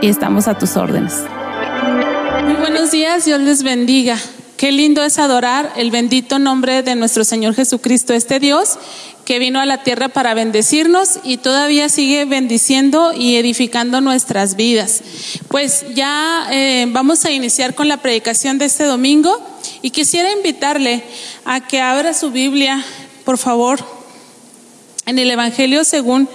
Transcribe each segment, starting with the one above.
y estamos a tus órdenes. Muy buenos días, Dios les bendiga. Qué lindo es adorar el bendito nombre de nuestro Señor Jesucristo, este Dios que vino a la tierra para bendecirnos y todavía sigue bendiciendo y edificando nuestras vidas. Pues ya eh, vamos a iniciar con la predicación de este domingo y quisiera invitarle a que abra su Biblia, por favor, en el Evangelio según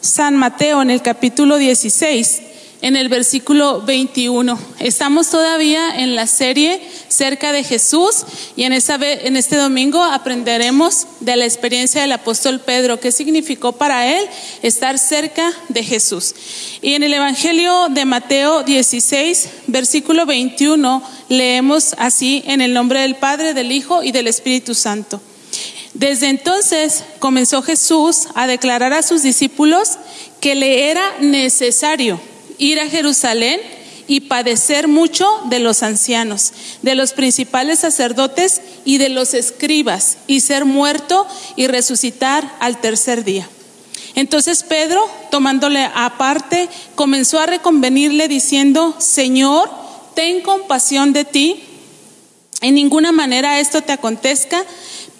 San Mateo, en el capítulo 16 en el versículo 21. Estamos todavía en la serie cerca de Jesús y en, esta, en este domingo aprenderemos de la experiencia del apóstol Pedro, qué significó para él estar cerca de Jesús. Y en el Evangelio de Mateo 16, versículo 21, leemos así en el nombre del Padre, del Hijo y del Espíritu Santo. Desde entonces comenzó Jesús a declarar a sus discípulos que le era necesario ir a Jerusalén y padecer mucho de los ancianos, de los principales sacerdotes y de los escribas, y ser muerto y resucitar al tercer día. Entonces Pedro, tomándole aparte, comenzó a reconvenirle diciendo, Señor, ten compasión de ti, en ninguna manera esto te acontezca,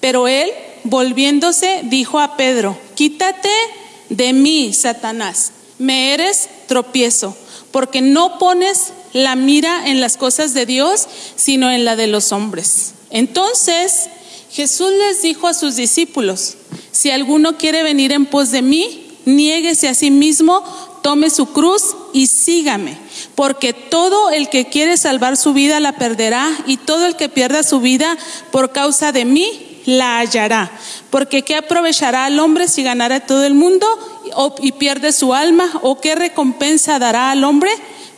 pero él, volviéndose, dijo a Pedro, quítate de mí, Satanás me eres tropiezo, porque no pones la mira en las cosas de Dios, sino en la de los hombres. Entonces Jesús les dijo a sus discípulos, si alguno quiere venir en pos de mí, niéguese a sí mismo, tome su cruz y sígame, porque todo el que quiere salvar su vida la perderá y todo el que pierda su vida por causa de mí la hallará. Porque ¿qué aprovechará al hombre si ganara todo el mundo y pierde su alma? ¿O qué recompensa dará al hombre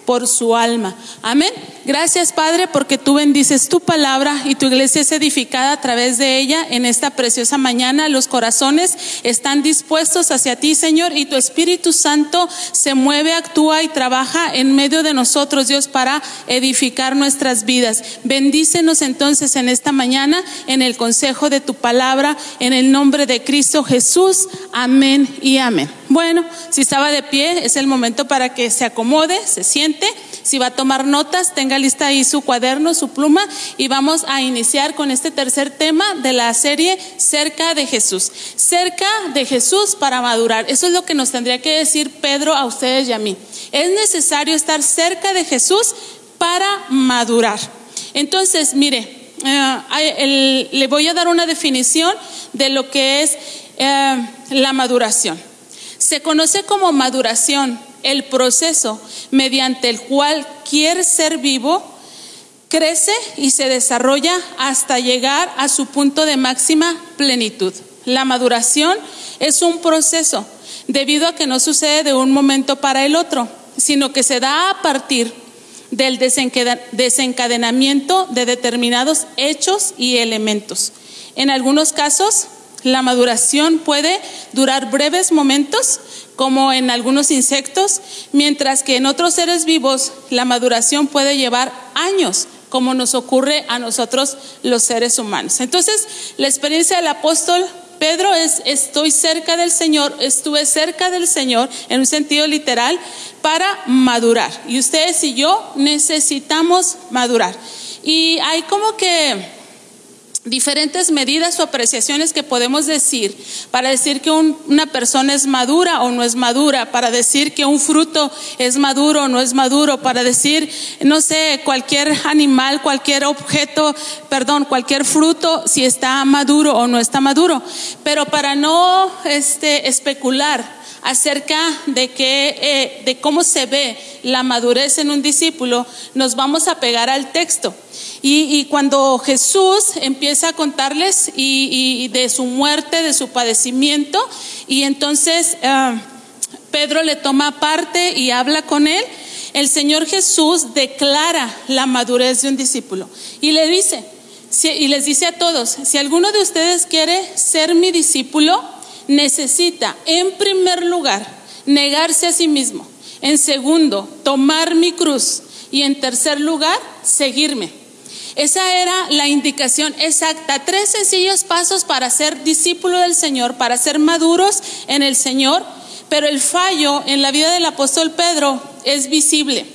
por su alma? Amén. Gracias Padre porque tú bendices tu palabra y tu iglesia es edificada a través de ella en esta preciosa mañana. Los corazones están dispuestos hacia ti Señor y tu Espíritu Santo se mueve, actúa y trabaja en medio de nosotros Dios para edificar nuestras vidas. Bendícenos entonces en esta mañana en el consejo de tu palabra en el nombre de Cristo Jesús. Amén y amén. Bueno, si estaba de pie es el momento para que se acomode, se siente. Si va a tomar notas, tenga lista ahí su cuaderno, su pluma y vamos a iniciar con este tercer tema de la serie Cerca de Jesús. Cerca de Jesús para madurar. Eso es lo que nos tendría que decir Pedro a ustedes y a mí. Es necesario estar cerca de Jesús para madurar. Entonces, mire, eh, le voy a dar una definición de lo que es eh, la maduración. Se conoce como maduración el proceso mediante el cual cualquier ser vivo crece y se desarrolla hasta llegar a su punto de máxima plenitud. La maduración es un proceso debido a que no sucede de un momento para el otro, sino que se da a partir del desencadenamiento de determinados hechos y elementos. En algunos casos, la maduración puede durar breves momentos, como en algunos insectos, mientras que en otros seres vivos la maduración puede llevar años, como nos ocurre a nosotros los seres humanos. Entonces, la experiencia del apóstol Pedro es, estoy cerca del Señor, estuve cerca del Señor en un sentido literal para madurar. Y ustedes y yo necesitamos madurar. Y hay como que diferentes medidas o apreciaciones que podemos decir para decir que una persona es madura o no es madura, para decir que un fruto es maduro o no es maduro, para decir, no sé, cualquier animal, cualquier objeto, perdón, cualquier fruto, si está maduro o no está maduro. Pero para no este, especular acerca de, que, eh, de cómo se ve la madurez en un discípulo, nos vamos a pegar al texto. Y, cuando Jesús empieza a contarles y, de su muerte, de su padecimiento, y entonces ah, Pedro le toma parte y habla con él, el Señor Jesús declara la madurez de un discípulo y le dice, y les dice a todos, si alguno de ustedes quiere ser mi discípulo, necesita, en primer lugar, negarse a sí mismo. En segundo, tomar mi cruz. Y en tercer lugar, seguirme. Esa era la indicación exacta. Tres sencillos pasos para ser discípulo del Señor, para ser maduros en el Señor. Pero el fallo en la vida del apóstol Pedro es visible,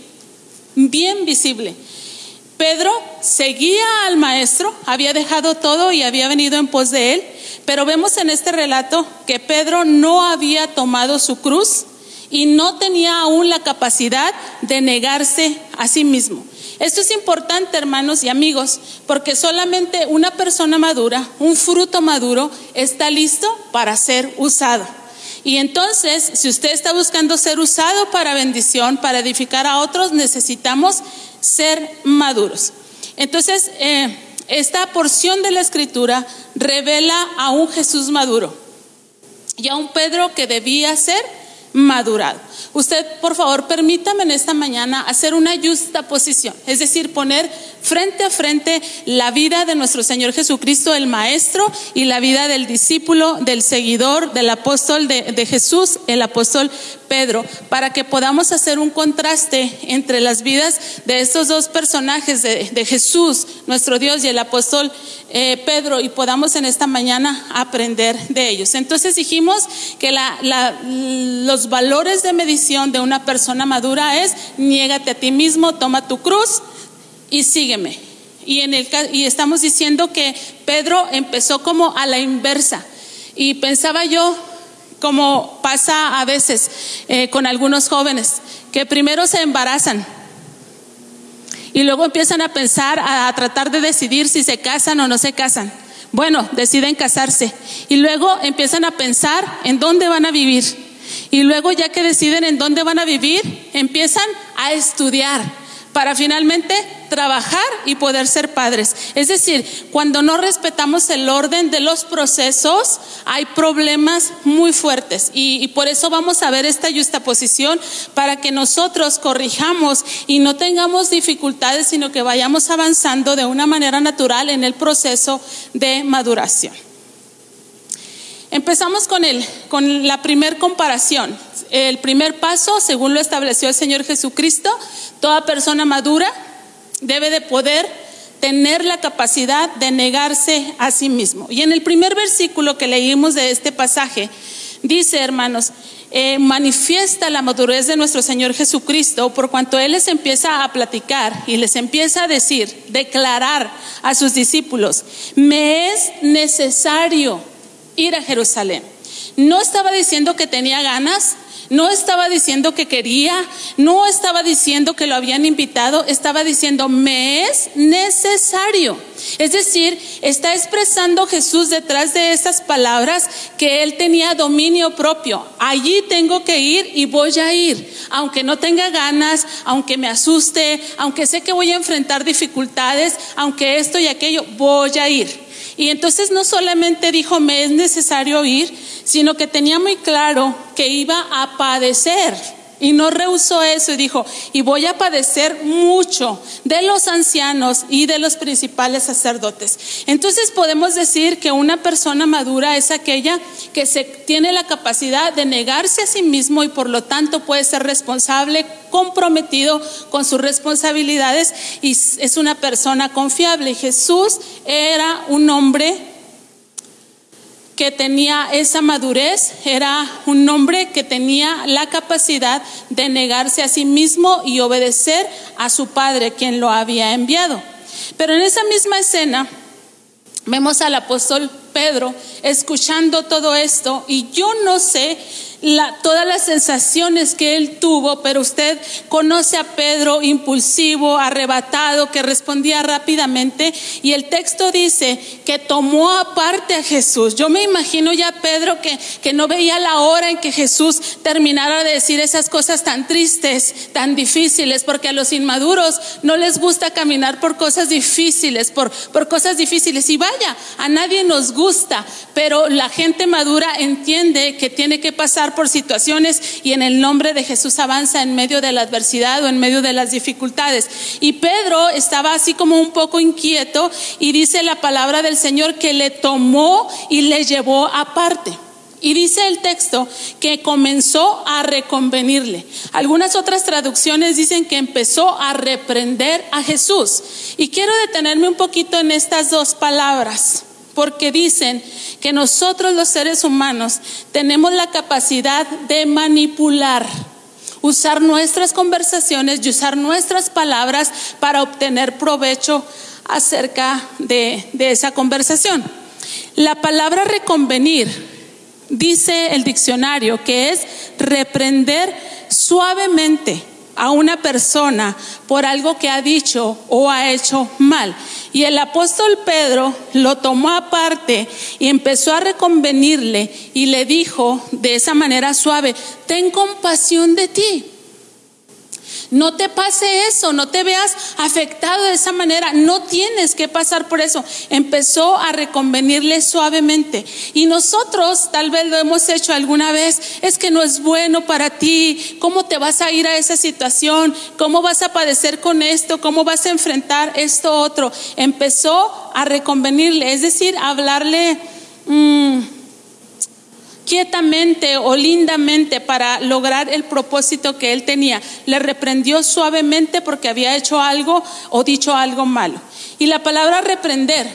bien visible. Pedro seguía al maestro, había dejado todo y había venido en pos de él, pero vemos en este relato que Pedro no había tomado su cruz y no tenía aún la capacidad de negarse a sí mismo. Esto es importante, hermanos y amigos, porque solamente una persona madura, un fruto maduro, está listo para ser usado. Y entonces, si usted está buscando ser usado para bendición, para edificar a otros, necesitamos ser maduros. Entonces, eh, esta porción de la escritura revela a un Jesús maduro y a un Pedro que debía ser madurado. Usted, por favor, permítame en esta mañana hacer una justa posición, es decir, poner frente a frente la vida de nuestro Señor Jesucristo, el Maestro, y la vida del discípulo, del seguidor, del apóstol de, Jesús, el apóstol Pedro, para que podamos hacer un contraste entre las vidas de estos dos personajes, de, Jesús, nuestro Dios, y el apóstol eh, Pedro, y podamos en esta mañana aprender de ellos. Entonces dijimos que los valores de medición de una persona madura es, niégate a ti mismo, toma tu cruz, y sígueme. Y, en el, y estamos diciendo que Pedro empezó como a la inversa. Y pensaba yo, como pasa a veces eh, con algunos jóvenes, que primero se embarazan y luego empiezan a pensar, a, tratar de decidir si se casan o no se casan. Bueno, deciden casarse y luego empiezan a pensar en dónde van a vivir. Y luego ya que deciden en dónde van a vivir, empiezan a estudiar para finalmente trabajar y poder ser padres. Es decir, cuando no respetamos el orden de los procesos, hay problemas muy fuertes. Y, por eso vamos a ver esta justaposición para que nosotros corrijamos y no tengamos dificultades, sino que vayamos avanzando de una manera natural en el proceso de maduración. Empezamos con, el, con la primer comparación. El primer paso, según lo estableció el Señor Jesucristo, toda persona madura debe de poder tener la capacidad de negarse a sí mismo. Y en el primer versículo que leímos de este pasaje, dice, hermanos, eh, manifiesta la madurez de nuestro Señor Jesucristo por cuanto Él les empieza a platicar y les empieza a decir, declarar a sus discípulos, me es necesario ir a Jerusalén. No estaba diciendo que tenía ganas, no estaba diciendo que quería, no estaba diciendo que lo habían invitado, estaba diciendo, me es necesario. Es decir, está expresando Jesús detrás de esas palabras que él tenía dominio propio. Allí tengo que ir y voy a ir, aunque no tenga ganas, aunque me asuste, aunque sé que voy a enfrentar dificultades, aunque esto y aquello, voy a ir. Y entonces no solamente dijo, me es necesario ir, sino que tenía muy claro que iba a padecer. Y no rehusó eso y dijo, y voy a padecer mucho de los ancianos y de los principales sacerdotes. Entonces podemos decir que una persona madura es aquella que se tiene la capacidad de negarse a sí mismo y por lo tanto puede ser responsable, comprometido con sus responsabilidades y es una persona confiable. Jesús era un hombre que tenía esa madurez, era un hombre que tenía la capacidad de negarse a sí mismo y obedecer a su padre, quien lo había enviado. Pero en esa misma escena vemos al apóstol Pedro escuchando todo esto y yo no sé todas las sensaciones que él tuvo, pero usted conoce a Pedro impulsivo, arrebatado, que respondía rápidamente y el texto dice que tomó aparte a Jesús. Yo me imagino ya Pedro que, que no veía la hora en que Jesús terminara de decir esas cosas tan tristes, tan difíciles, porque a los inmaduros no les gusta caminar por cosas difíciles, por, por cosas difíciles. Y vaya, a nadie nos gusta, pero la gente madura entiende que tiene que pasar por situaciones y en el nombre de Jesús avanza en medio de la adversidad o en medio de las dificultades. Y Pedro estaba así como un poco inquieto y dice la palabra del Señor que le tomó y le llevó aparte. Y dice el texto que comenzó a reconvenirle. Algunas otras traducciones dicen que empezó a reprender a Jesús. Y quiero detenerme un poquito en estas dos palabras porque dicen que nosotros los seres humanos tenemos la capacidad de manipular, usar nuestras conversaciones y usar nuestras palabras para obtener provecho acerca de, esa conversación. La palabra reconvenir dice el diccionario que es reprender suavemente a una persona por algo que ha dicho o ha hecho mal. Y el apóstol Pedro lo tomó aparte y empezó a reconvenirle y le dijo de esa manera suave, ten compasión de ti. No te pase eso, no te veas afectado de esa manera, no tienes que pasar por eso. Empezó a reconvenirle suavemente. Y nosotros tal vez lo hemos hecho alguna vez, es que no es bueno para ti, ¿cómo te vas a ir a esa situación? ¿Cómo vas a padecer con esto? ¿Cómo vas a enfrentar esto otro? Empezó a reconvenirle, es decir, a hablarle... Mmm, quietamente o lindamente para lograr el propósito que él tenía. Le reprendió suavemente porque había hecho algo o dicho algo malo. Y la palabra reprender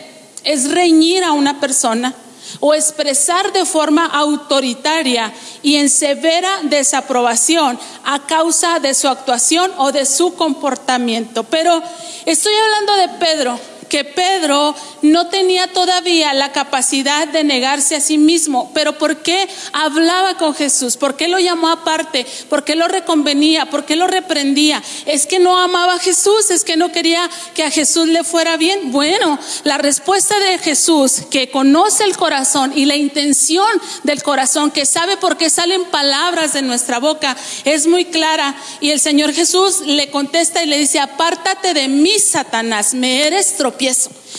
es reñir a una persona o expresar de forma autoritaria y en severa desaprobación a causa de su actuación o de su comportamiento. Pero estoy hablando de Pedro, que Pedro no tenía todavía la capacidad de negarse a sí mismo. Pero ¿por qué hablaba con Jesús? ¿Por qué lo llamó aparte? ¿Por qué lo reconvenía? ¿Por qué lo reprendía? Es que no amaba a Jesús, es que no quería que a Jesús le fuera bien. Bueno, la respuesta de Jesús, que conoce el corazón y la intención del corazón, que sabe por qué salen palabras de nuestra boca, es muy clara. Y el Señor Jesús le contesta y le dice, apártate de mí, Satanás, me eres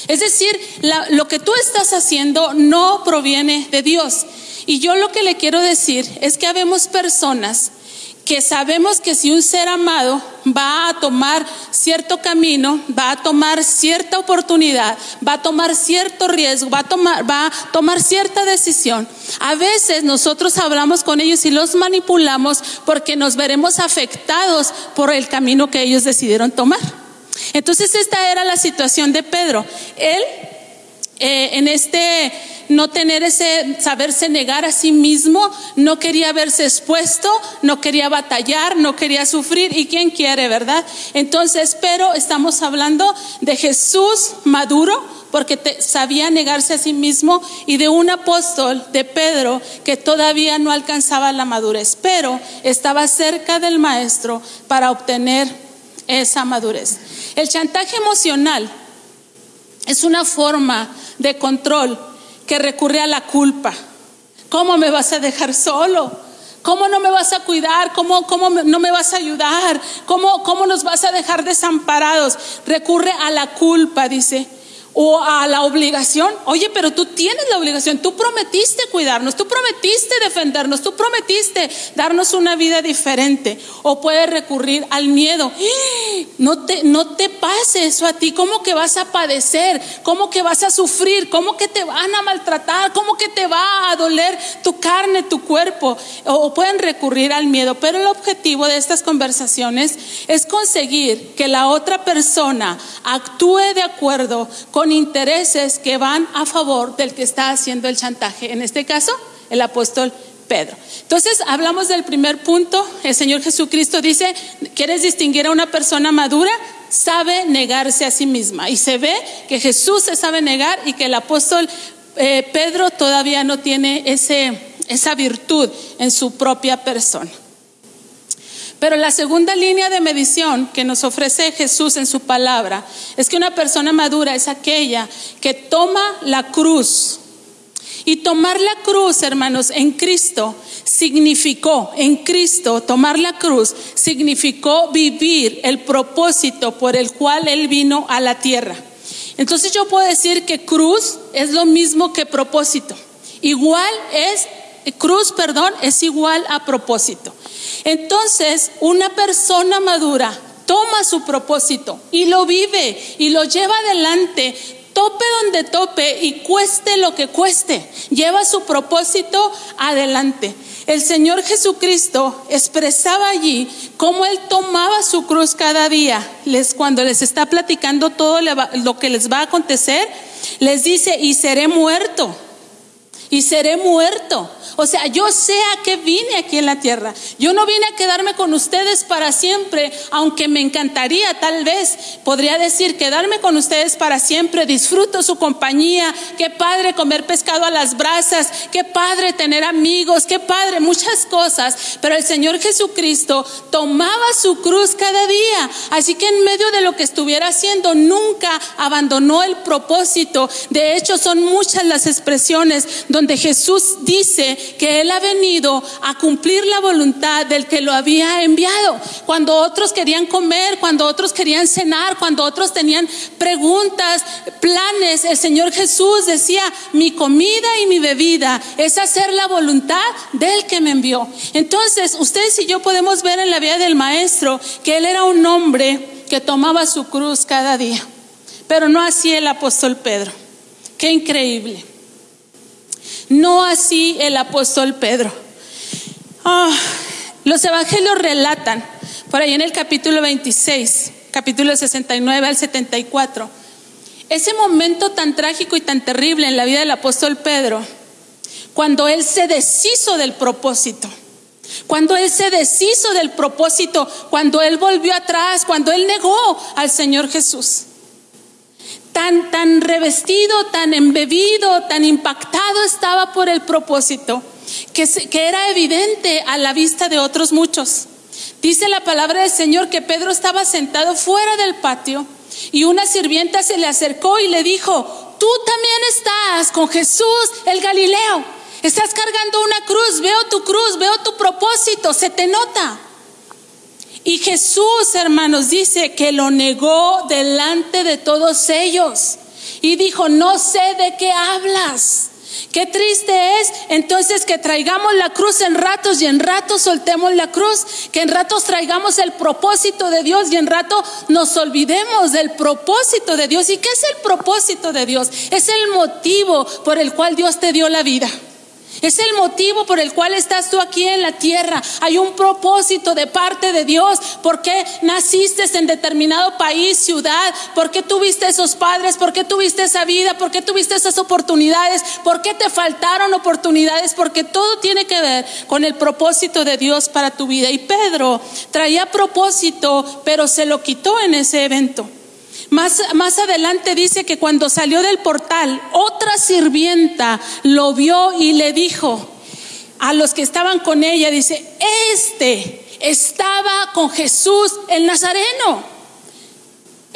Es decir, lo que tú estás haciendo no proviene de Dios. Y yo lo que le quiero decir es que habemos personas que sabemos que si un ser amado va a tomar cierto camino, va a tomar cierta oportunidad, va a tomar cierto riesgo, va a tomar, va a tomar cierta decisión, a veces nosotros hablamos con ellos y los manipulamos porque nos veremos afectados por el camino que ellos decidieron tomar. Entonces esta era la situación de Pedro. Él eh, en este no tener ese saberse negar a sí mismo, no quería verse expuesto, no quería batallar, no quería sufrir. ¿Y quién quiere, verdad? Entonces, pero estamos hablando de Jesús maduro, porque sabía negarse a sí mismo, y de un apóstol, de Pedro, que todavía no alcanzaba la madurez, pero estaba cerca del Maestro para obtener esa madurez. El chantaje emocional es una forma de control que recurre a la culpa. ¿Cómo me vas a dejar solo? ¿Cómo no me vas a cuidar? ¿Cómo, cómo no me vas a ayudar? ¿Cómo, ¿Cómo nos vas a dejar desamparados? Recurre a la culpa, dice o a la obligación. Oye, pero tú tienes la obligación, tú prometiste cuidarnos, tú prometiste defendernos, tú prometiste darnos una vida diferente. O puedes recurrir al miedo. No te, no te pase eso a ti. ¿Cómo que vas a padecer? ¿Cómo que vas a sufrir? ¿Cómo que te van a maltratar? ¿Cómo que te va a doler tu carne, tu cuerpo? O pueden recurrir al miedo. Pero el objetivo de estas conversaciones es conseguir que la otra persona actúe de acuerdo con intereses que van a favor del que está haciendo el chantaje. En este caso, el apóstol Pedro. Entonces, hablamos del primer punto. El Señor Jesucristo dice, ¿quieres distinguir a una persona madura? Sabe negarse a sí misma. Y se ve que Jesús se sabe negar y que el apóstol eh, Pedro todavía no tiene ese, esa virtud en su propia persona. Pero la segunda línea de medición que nos ofrece Jesús en su palabra es que una persona madura es aquella que toma la cruz. Y tomar la cruz, hermanos, en Cristo significó, en Cristo, tomar la cruz significó vivir el propósito por el cual Él vino a la tierra. Entonces yo puedo decir que cruz es lo mismo que propósito. Igual es, cruz, perdón, es igual a propósito. Entonces, una persona madura toma su propósito y lo vive y lo lleva adelante, tope donde tope y cueste lo que cueste, lleva su propósito adelante. El Señor Jesucristo expresaba allí cómo Él tomaba su cruz cada día. Les, cuando les está platicando todo lo que les va a acontecer, les dice, y seré muerto, y seré muerto. O sea, yo sé a qué vine aquí en la tierra. Yo no vine a quedarme con ustedes para siempre, aunque me encantaría, tal vez, podría decir, quedarme con ustedes para siempre. Disfruto su compañía. Qué padre comer pescado a las brasas. Qué padre tener amigos. Qué padre muchas cosas. Pero el Señor Jesucristo tomaba su cruz cada día. Así que en medio de lo que estuviera haciendo, nunca abandonó el propósito. De hecho, son muchas las expresiones Jesús dice que Él ha venido a cumplir la voluntad del que lo había enviado. Cuando otros querían comer, cuando otros querían cenar, cuando otros tenían preguntas, planes, el Señor Jesús decía, mi comida y mi bebida es hacer la voluntad del que me envió. Entonces, ustedes y yo podemos ver en la vida del Maestro que Él era un hombre que tomaba su cruz cada día, pero no así el apóstol Pedro. Qué increíble. No así el apóstol Pedro. Ah, los evangelios relatan, por ahí en el capítulo 26, capítulo 69 al 74, ese momento tan trágico y tan terrible en la vida del apóstol Pedro, cuando él se deshizo del propósito. Cuando él se deshizo del propósito, cuando él volvió atrás, cuando él negó al Señor Jesús tan, revestido, tan embebido, tan impactado estaba por el propósito, que, que era evidente a la vista de otros muchos. Dice la palabra del Señor que Pedro estaba sentado fuera del patio y una sirvienta se le acercó y le dijo, tú también estás con Jesús el Galileo. Estás cargando una cruz, veo tu cruz, veo tu propósito, se te nota. Y Jesús, hermanos, dice que lo negó delante de todos ellos. Y dijo, no sé de qué hablas. Qué triste es entonces que traigamos la cruz en ratos y en ratos soltemos la cruz, que en ratos traigamos el propósito de Dios y en rato nos olvidemos del propósito de Dios. ¿Y qué es el propósito de Dios? Es el motivo por el cual Dios te dio la vida. Es el motivo por el cual estás tú aquí en la tierra. Hay un propósito de parte de Dios. ¿Por qué naciste en determinado país, ciudad? ¿Por qué tuviste esos padres? ¿Por qué tuviste esa vida? ¿Por qué tuviste esas oportunidades? ¿Por qué te faltaron oportunidades? Porque todo tiene que ver con el propósito de Dios para tu vida. Y Pedro traía propósito, pero se lo quitó en ese evento. Más, más, adelante dice que cuando salió del portal, otra sirvienta lo vio y le dijo a los que estaban con ella, dice, este estaba con Jesús el Nazareno.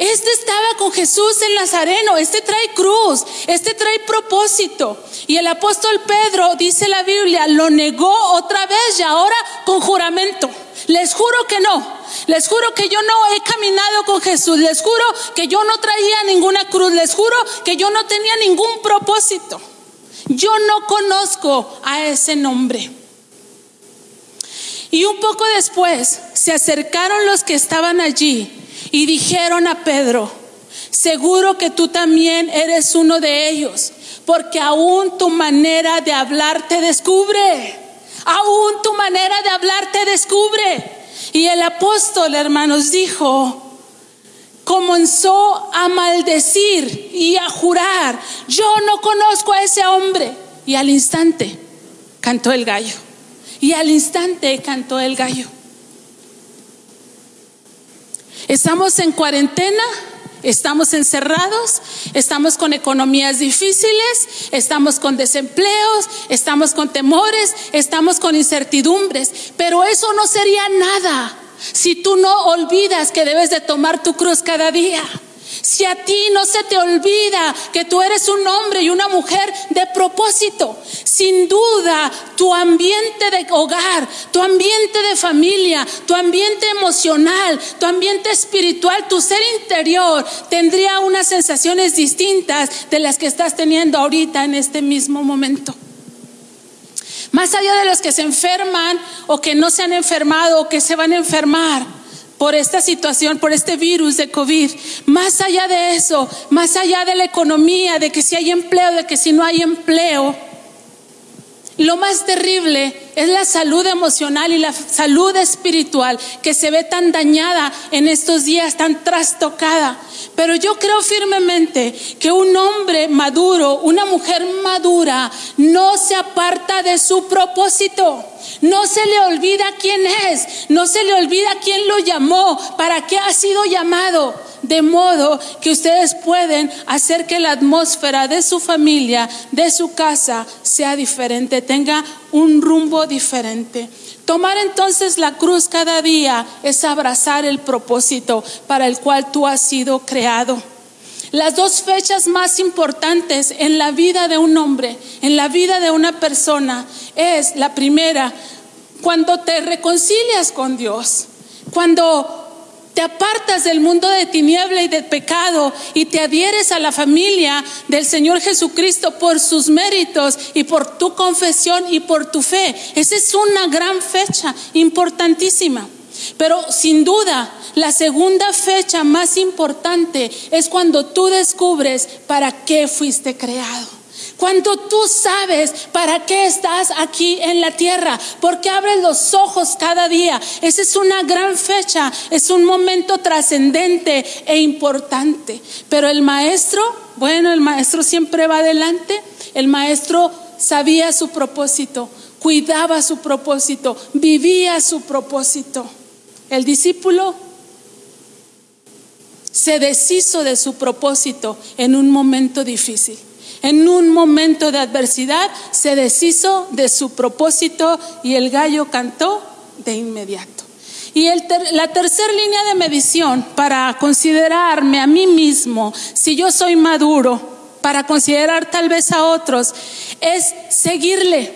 Este estaba con Jesús el Nazareno, este trae cruz, este trae propósito. Y el apóstol Pedro, dice la Biblia, lo negó otra vez y ahora con juramento. Les juro que no. Les juro que yo no he caminado con Jesús. Les juro que yo no traía ninguna cruz. Les juro que yo no tenía ningún propósito. Yo no conozco a ese nombre. Y un poco después se acercaron los que estaban allí y dijeron a Pedro, seguro que tú también eres uno de ellos, porque aún tu manera de hablar te descubre. Aún tu manera de hablar te descubre. Y el apóstol, hermanos, dijo, comenzó a maldecir y a jurar, yo no conozco a ese hombre. Y al instante cantó el gallo. Y al instante cantó el gallo. Estamos en cuarentena, estamos encerrados, estamos con economías difíciles, estamos con desempleos, estamos con temores, estamos con incertidumbres, pero eso no sería nada si tú no olvidas que debes de tomar tu cruz cada día. Si a ti no se te olvida que tú eres un hombre y una mujer de propósito, sin duda tu ambiente de hogar, tu ambiente de familia, tu ambiente emocional, tu ambiente espiritual, tu ser interior tendría unas sensaciones distintas de las que estás teniendo ahorita en este mismo momento. Más allá de los que se enferman o que no se han enfermado o que se van a enfermar por esta situación, por este virus de COVID, más allá de eso, más allá de la economía, de que si hay empleo, de que si no hay empleo, lo más terrible es la salud emocional y la salud espiritual que se ve tan dañada en estos días, tan trastocada. Pero yo creo firmemente que un hombre maduro, una mujer madura, no se aparta de su propósito. No se le olvida quién es, no se le olvida quién lo llamó, para qué ha sido llamado de modo que ustedes pueden hacer que la atmósfera de su familia, de su casa, sea diferente, tenga un rumbo diferente. Tomar entonces la cruz cada día es abrazar el propósito para el cual tú has sido creado. Las dos fechas más importantes en la vida de un hombre, en la vida de una persona, es la primera, cuando te reconcilias con Dios, cuando te apartas del mundo de tiniebla y de pecado y te adhieres a la familia del Señor Jesucristo por sus méritos y por tu confesión y por tu fe. Esa es una gran fecha importantísima. Pero sin duda, la segunda fecha más importante es cuando tú descubres para qué fuiste creado. Cuando tú sabes para qué estás aquí en la tierra, porque abres los ojos cada día. Esa es una gran fecha, es un momento trascendente e importante. Pero el maestro, bueno, el maestro siempre va adelante. El maestro sabía su propósito, cuidaba su propósito, vivía su propósito. El discípulo se deshizo de su propósito en un momento difícil en un momento de adversidad se deshizo de su propósito y el gallo cantó de inmediato. Y la tercera línea de medición para considerarme a mí mismo, si yo soy maduro, para considerar tal vez a otros, es seguirle.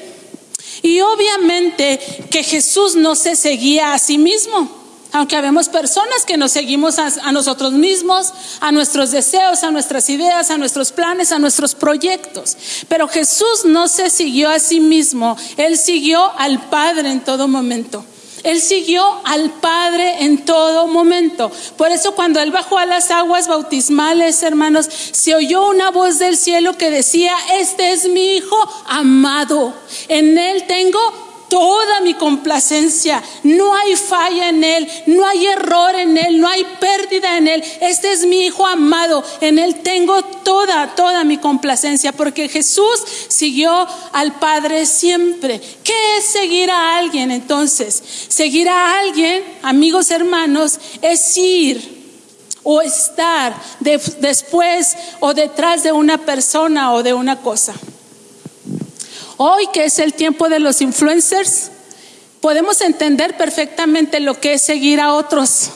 Y obviamente que Jesús no se seguía a sí mismo. Aunque habemos personas que nos seguimos a, nosotros mismos, a nuestros deseos, a nuestras ideas, a nuestros planes, a nuestros proyectos. Pero Jesús no se siguió a sí mismo, Él siguió al Padre en todo momento. Él siguió al Padre en todo momento. Por eso cuando Él bajó a las aguas bautismales, hermanos, se oyó una voz del cielo que decía, este es mi Hijo amado. En Él tengo toda mi complacencia. No hay falla en Él, no hay error en Él, no hay pérdida en Él. Este es mi Hijo amado, en Él tengo toda, toda mi complacencia, porque Jesús siguió al Padre siempre. ¿Qué es seguir a alguien entonces? Seguir a alguien, amigos hermanos, es ir o estar después o detrás de una persona o de una cosa. Hoy que es el tiempo de los influencers, podemos entender perfectamente lo que es seguir a otros.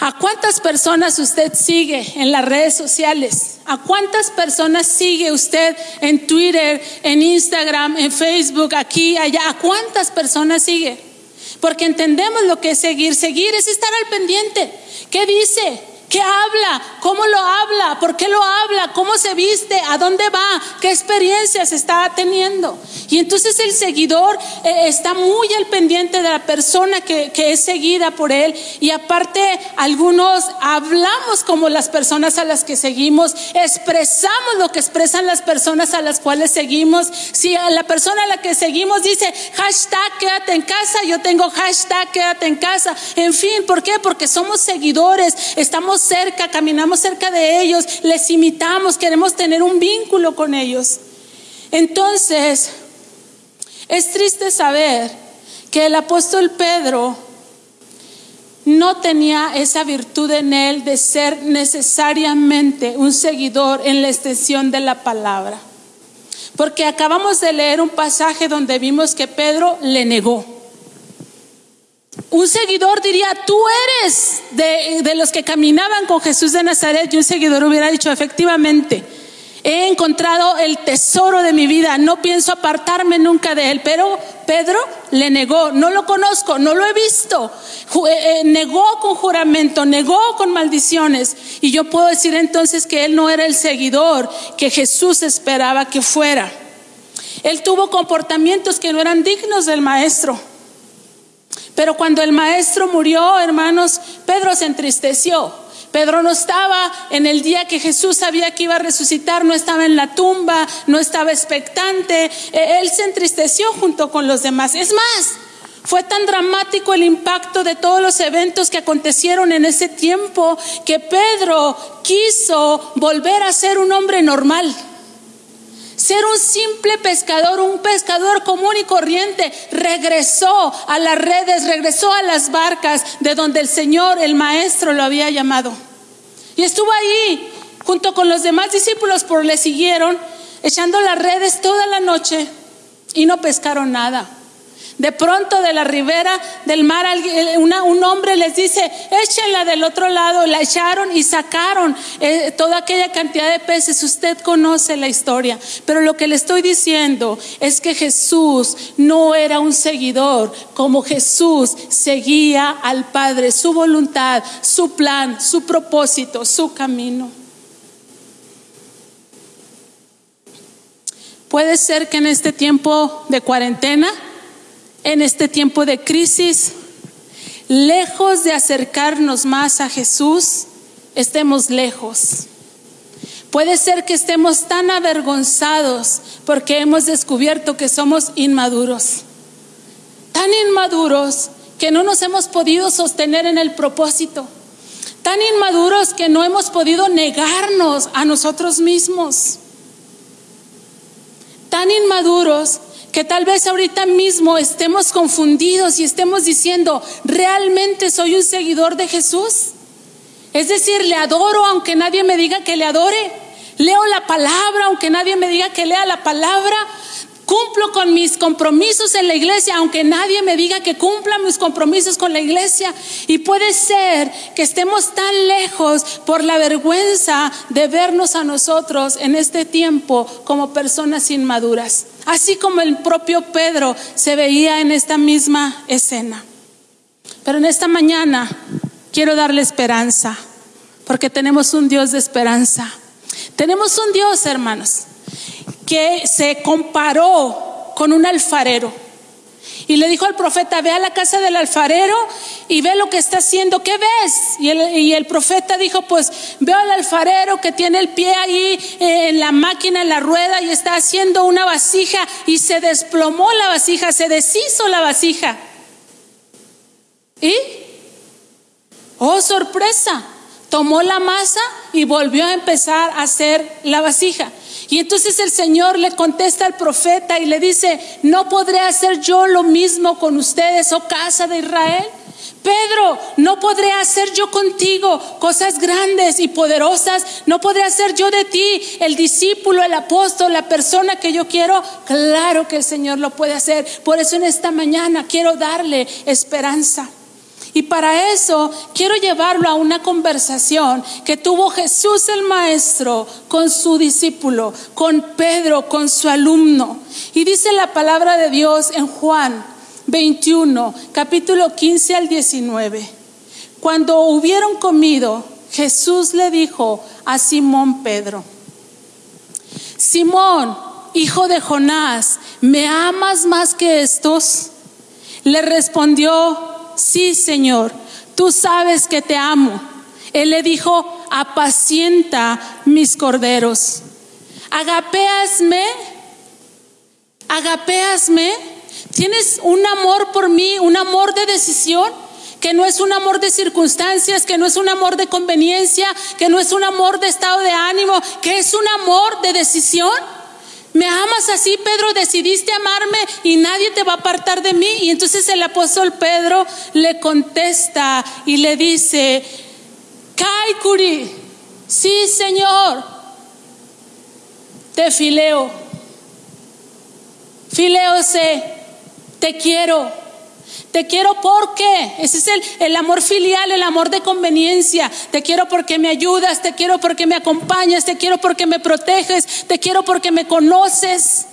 ¿A cuántas personas usted sigue en las redes sociales? ¿A cuántas personas sigue usted en Twitter, en Instagram, en Facebook, aquí, allá? ¿A cuántas personas sigue? Porque entendemos lo que es seguir. Seguir es estar al pendiente. ¿Qué dice? ¿Qué habla? ¿Cómo lo habla? ¿Por qué lo habla? ¿Cómo se viste? ¿A dónde va? ¿Qué experiencias está teniendo? Y entonces el seguidor eh, está muy al pendiente de la persona que, es seguida por él. Y aparte, algunos hablamos como las personas a las que seguimos, expresamos lo que expresan las personas a las cuales seguimos. Si la persona a la que seguimos dice hashtag quédate en casa, yo tengo hashtag quédate en casa. En fin, ¿por qué? Porque somos seguidores, estamos cerca, caminamos cerca de ellos, les imitamos, queremos tener un vínculo con ellos. Entonces, es triste saber que el apóstol Pedro no tenía esa virtud en él de ser necesariamente un seguidor en la extensión de la palabra. Porque acabamos de leer un pasaje donde vimos que Pedro le negó. Un seguidor diría, tú eres de, los que caminaban con Jesús de Nazaret y un seguidor hubiera dicho, efectivamente, he encontrado el tesoro de mi vida, no pienso apartarme nunca de él, pero Pedro le negó, no lo conozco, no lo he visto, eh, eh, negó con juramento, negó con maldiciones. Y yo puedo decir entonces que él no era el seguidor que Jesús esperaba que fuera. Él tuvo comportamientos que no eran dignos del maestro. Pero cuando el maestro murió, hermanos, Pedro se entristeció. Pedro no estaba en el día que Jesús sabía que iba a resucitar, no estaba en la tumba, no estaba expectante. E, él se entristeció junto con los demás. Es más, fue tan dramático el impacto de todos los eventos que acontecieron en ese tiempo que Pedro quiso volver a ser un hombre normal. Ser un simple pescador, un pescador común y corriente, regresó a las redes, regresó a las barcas de donde el Señor, el Maestro, lo había llamado. Y estuvo ahí junto con los demás discípulos, por le siguieron echando las redes toda la noche y no pescaron nada. De pronto de la ribera del mar un hombre les dice, échenla del otro lado, la echaron y sacaron eh, toda aquella cantidad de peces. Usted conoce la historia, pero lo que le estoy diciendo es que Jesús no era un seguidor, como Jesús seguía al Padre, su voluntad, su plan, su propósito, su camino. Puede ser que en este tiempo de cuarentena, en este tiempo de crisis, lejos de acercarnos más a Jesús, estemos lejos. Puede ser que estemos tan avergonzados porque hemos descubierto que somos inmaduros, tan inmaduros que no nos hemos podido sostener en el propósito, tan inmaduros que no hemos podido negarnos a nosotros mismos, tan inmaduros que tal vez ahorita mismo estemos confundidos y estemos diciendo, ¿realmente soy un seguidor de Jesús? Es decir, le adoro aunque nadie me diga que le adore. Leo la palabra aunque nadie me diga que lea la palabra. Cumplo con mis compromisos en la iglesia, aunque nadie me diga que cumpla mis compromisos con la iglesia. Y puede ser que estemos tan lejos por la vergüenza de vernos a nosotros en este tiempo como personas inmaduras. Así como el propio Pedro se veía en esta misma escena. Pero en esta mañana quiero darle esperanza, porque tenemos un Dios de esperanza. Tenemos un Dios, hermanos, que se comparó con un alfarero. Y le dijo al profeta, ve a la casa del alfarero y ve lo que está haciendo, ¿qué ves? Y el, profeta dijo, pues veo al alfarero que tiene el pie ahí eh, en la máquina, en la rueda y está haciendo una vasija y se desplomó la vasija, se deshizo la vasija. ¿Y? Oh, sorpresa, tomó la masa y volvió a empezar a hacer la vasija. Y entonces el Señor le contesta al profeta y le dice, ¿no podré hacer yo lo mismo con ustedes, oh casa de Israel? Pedro, no podré hacer yo contigo cosas grandes y poderosas. No podré hacer yo de ti el discípulo, el apóstol, la persona que yo quiero. Claro que el Señor lo puede hacer. Por eso en esta mañana quiero darle esperanza. Y para eso quiero llevarlo a una conversación que tuvo Jesús el Maestro con su discípulo, con Pedro, con su alumno. Y dice la palabra de Dios en Juan 21, capítulo 15 al 19. Cuando hubieron comido, Jesús le dijo a Simón Pedro, Simón, hijo de Jonás, ¿me amas más que estos? Le respondió, sí, Señor, tú sabes que te amo. Él le dijo, apacienta mis corderos. Agapeasme, agapeasme, tienes un amor por mí, un amor de decisión que no es un amor de circunstancias, que no es un amor de conveniencia, que no es un amor de estado de ánimo, que es un amor de decisión. ¿Me amas así, Pedro? Decidiste amarme y nadie te va a apartar de mí. Y entonces el apóstol Pedro le contesta y le dice, Kaikuri, sí, Señor, te fileo. Fileo sé, te quiero. Te quiero porque, ese es el, el, amor filial, el amor de conveniencia. Te quiero porque me ayudas, te quiero porque me acompañas, te quiero porque me proteges, te quiero porque me conoces.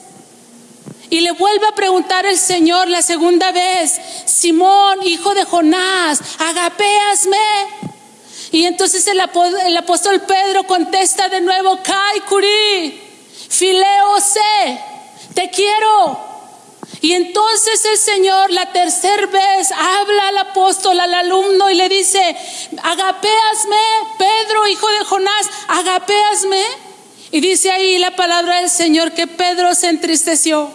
Y le vuelve a preguntar el Señor la segunda vez, Simón, hijo de Jonás, agapeasme. Y entonces el, el apóstol Pedro contesta de nuevo, Kai Kuri, fileo sé, te quiro. Y entonces el Señor la tercera vez habla al apóstol, al alumno y le dice, agapeasme, Pedro, hijo de Jonás, agapeasme. Y dice ahí la palabra del Señor que Pedro se entristeció,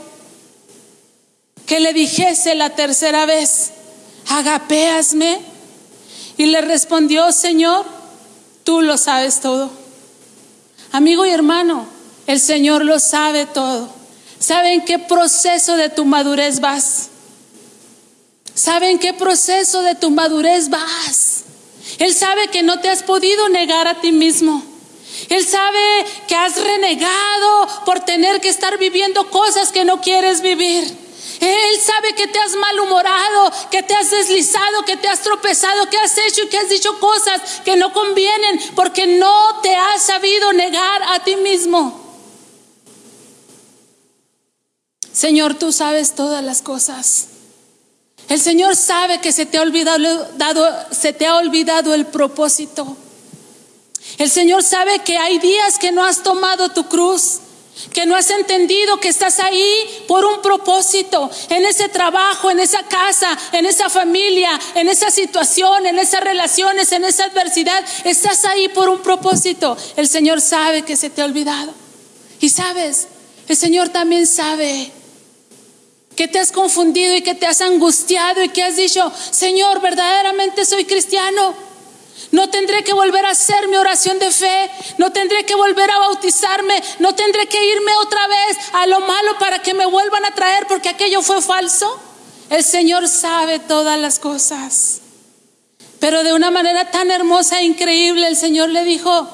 que le dijese la tercera vez, agapeasme. Y le respondió, Señor, tú lo sabes todo. Amigo y hermano, el Señor lo sabe todo. ¿Saben qué proceso de tu madurez vas? ¿Saben qué proceso de tu madurez vas? Él sabe que no te has podido negar a ti mismo. Él sabe que has renegado por tener que estar viviendo cosas que no quieres vivir. Él sabe que te has malhumorado, que te has deslizado, que te has tropezado, que has hecho y que has dicho cosas que no convienen porque no te has sabido negar a ti mismo. Señor, tú sabes todas las cosas. El Señor sabe que se te ha olvidado, dado, se te ha olvidado el propósito. El Señor sabe que hay días que no has tomado tu cruz, que no has entendido que estás ahí por un propósito, en ese trabajo, en esa casa, en esa familia, en esa situación, en esas relaciones, en esa adversidad. Estás ahí por un propósito. El Señor sabe que se te ha olvidado. Y sabes, el Señor también sabe que te has confundido y que te has angustiado y que has dicho, Señor, verdaderamente soy cristiano. No tendré que volver a hacer mi oración de fe, no tendré que volver a bautizarme, no tendré que irme otra vez a lo malo para que me vuelvan a traer porque aquello fue falso. El Señor sabe todas las cosas. Pero de una manera tan hermosa e increíble el Señor le dijo,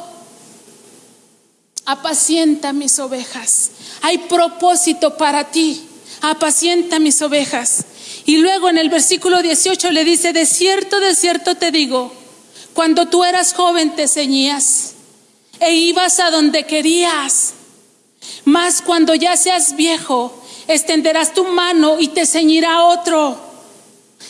apacienta mis ovejas, hay propósito para ti apacienta mis ovejas. Y luego en el versículo 18 le dice, de cierto, de cierto te digo, cuando tú eras joven te ceñías e ibas a donde querías, mas cuando ya seas viejo, extenderás tu mano y te ceñirá otro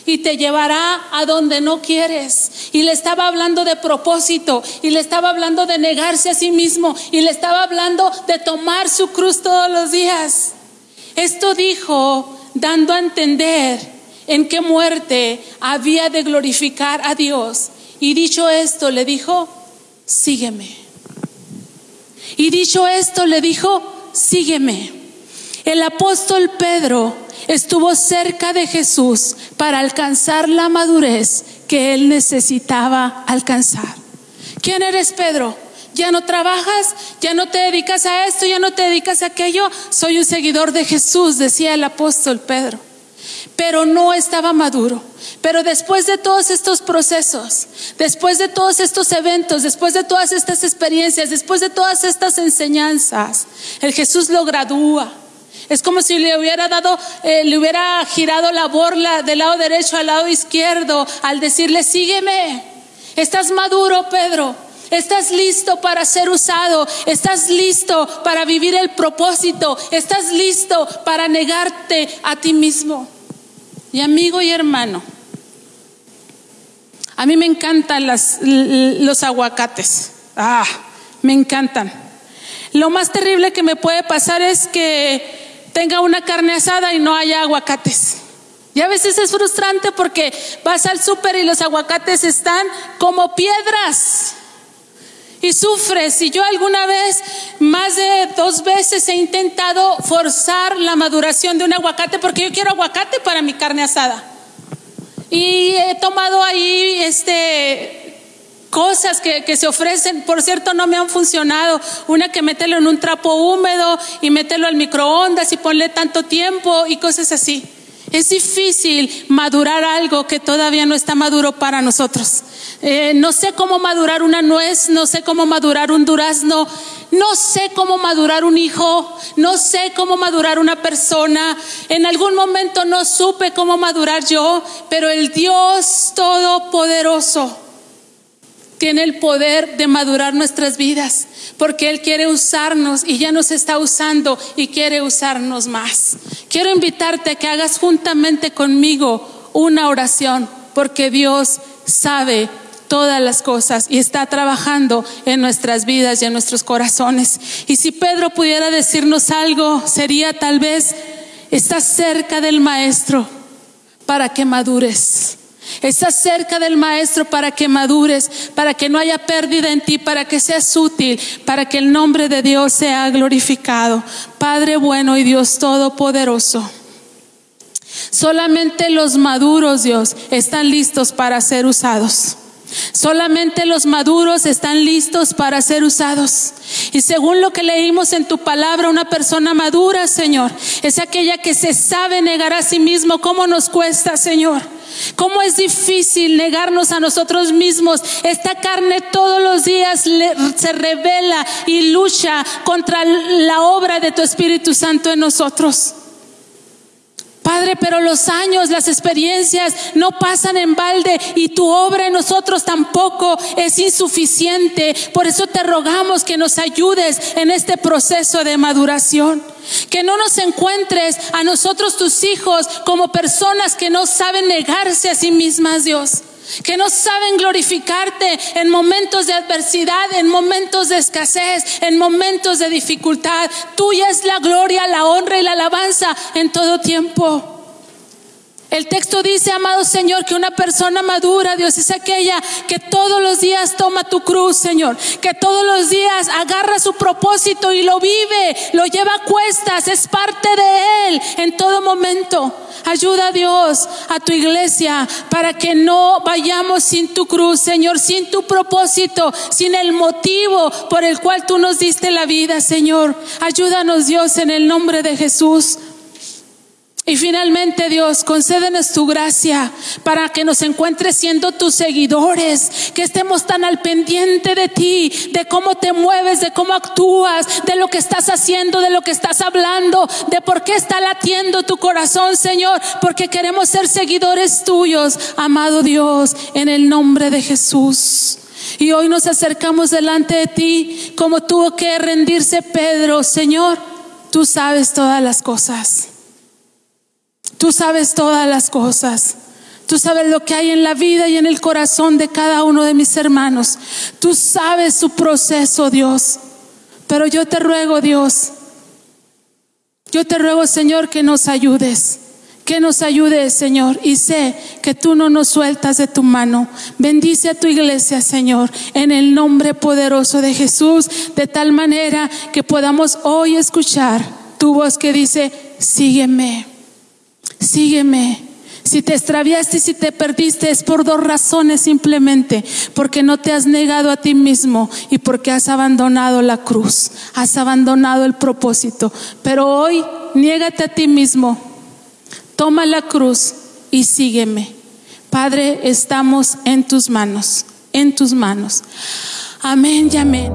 y te llevará a donde no quieres. Y le estaba hablando de propósito, y le estaba hablando de negarse a sí mismo, y le estaba hablando de tomar su cruz todos los días. Esto dijo dando a entender en qué muerte había de glorificar a Dios. Y dicho esto, le dijo, sígueme. Y dicho esto, le dijo, sígueme. El apóstol Pedro estuvo cerca de Jesús para alcanzar la madurez que él necesitaba alcanzar. ¿Quién eres Pedro? Ya no trabajas, ya no te dedicas a esto, ya no te dedicas a aquello. Soy un seguidor de Jesús, decía el apóstol Pedro. Pero no estaba maduro. Pero después de todos estos procesos, después de todos estos eventos, después de todas estas experiencias, después de todas estas enseñanzas, el Jesús lo gradúa. Es como si le hubiera dado, eh, le hubiera girado la borla del lado derecho al lado izquierdo al decirle, sígueme. Estás maduro, Pedro. Estás listo para ser usado. Estás listo para vivir el propósito. Estás listo para negarte a ti mismo. Y amigo y hermano, A mí me encantan los aguacates. Ah, me encantan. Lo más terrible que me puede pasar es que tenga una carne asada y no haya aguacates. Y a veces es frustrante porque vas al súper y los aguacates están como piedras y sufres. Y yo alguna vez, más de dos veces, he intentado forzar la maduración de un aguacate porque yo quiero aguacate para mi carne asada. Y he tomado ahí este cosas que, que, se ofrecen, por cierto, no me han funcionado. Una que mételo en un trapo húmedo y mételo al microondas y ponle tanto tiempo y cosas así. Es difícil madurar algo que todavía no está maduro para nosotros. Eh, no sé cómo madurar una nuez, no sé cómo madurar un durazno, no sé cómo madurar un hijo, no sé cómo madurar una persona. En algún momento no supe cómo madurar yo, pero el Dios Todopoderoso tiene el poder de madurar nuestras vidas, porque Él quiere usarnos y ya nos está usando y quiere usarnos más. Quiero invitarte a que hagas juntamente conmigo una oración, porque Dios sabe todas las cosas y está trabajando en nuestras vidas y en nuestros corazones. Y si Pedro pudiera decirnos algo, sería tal vez, estás cerca del Maestro para que madures. Estás cerca del Maestro para que madures, para que no haya pérdida en ti, para que seas útil, para que el nombre de Dios sea glorificado. Padre bueno y Dios todopoderoso. Solamente los maduros, Dios, están listos para ser usados. Solamente los maduros están listos para ser usados. Y según lo que leímos en tu palabra, una persona madura, Señor, es aquella que se sabe negar a sí mismo. ¿Cómo nos cuesta, Señor? ¿Cómo es difícil negarnos a nosotros mismos? Esta carne todos los días se revela y lucha contra la obra de tu Espíritu Santo en nosotros. Padre, pero los años, las experiencias no pasan en balde y tu obra en nosotros tampoco es insuficiente. Por eso te rogamos que nos ayudes en este proceso de maduración. Que no nos encuentres a nosotros tus hijos como personas que no saben negarse a sí mismas, Dios que no saben glorificarte en momentos de adversidad, en momentos de escasez, en momentos de dificultad. Tuya es la gloria, la honra y la alabanza en todo tiempo. El texto dice, amado Señor, que una persona madura, Dios, es aquella que todos los días toma tu cruz, Señor, que todos los días agarra su propósito y lo vive, lo lleva a cuestas, es parte de Él en todo momento. Ayuda a Dios, a tu iglesia, para que no vayamos sin tu cruz, Señor, sin tu propósito, sin el motivo por el cual tú nos diste la vida, Señor. Ayúdanos, Dios, en el nombre de Jesús. Y finalmente, Dios, concédenos tu gracia para que nos encuentres siendo tus seguidores, que estemos tan al pendiente de ti, de cómo te mueves, de cómo actúas, de lo que estás haciendo, de lo que estás hablando, de por qué está latiendo tu corazón, Señor, porque queremos ser seguidores tuyos, amado Dios, en el nombre de Jesús. Y hoy nos acercamos delante de ti como tuvo que rendirse Pedro, Señor, tú sabes todas las cosas. Tú sabes todas las cosas. Tú sabes lo que hay en la vida y en el corazón de cada uno de mis hermanos. Tú sabes su proceso, Dios. Pero yo te ruego, Dios, yo te ruego, Señor, que nos ayudes. Que nos ayudes, Señor. Y sé que tú no nos sueltas de tu mano. Bendice a tu iglesia, Señor, en el nombre poderoso de Jesús, de tal manera que podamos hoy escuchar tu voz que dice, sígueme sígueme. Si te extraviaste y si te perdiste es por dos razones simplemente, porque no te has negado a ti mismo y porque has abandonado la cruz, has abandonado el propósito. Pero hoy niégate a ti mismo, toma la cruz y sígueme. Padre, estamos en tus manos, en tus manos. Amén y amén.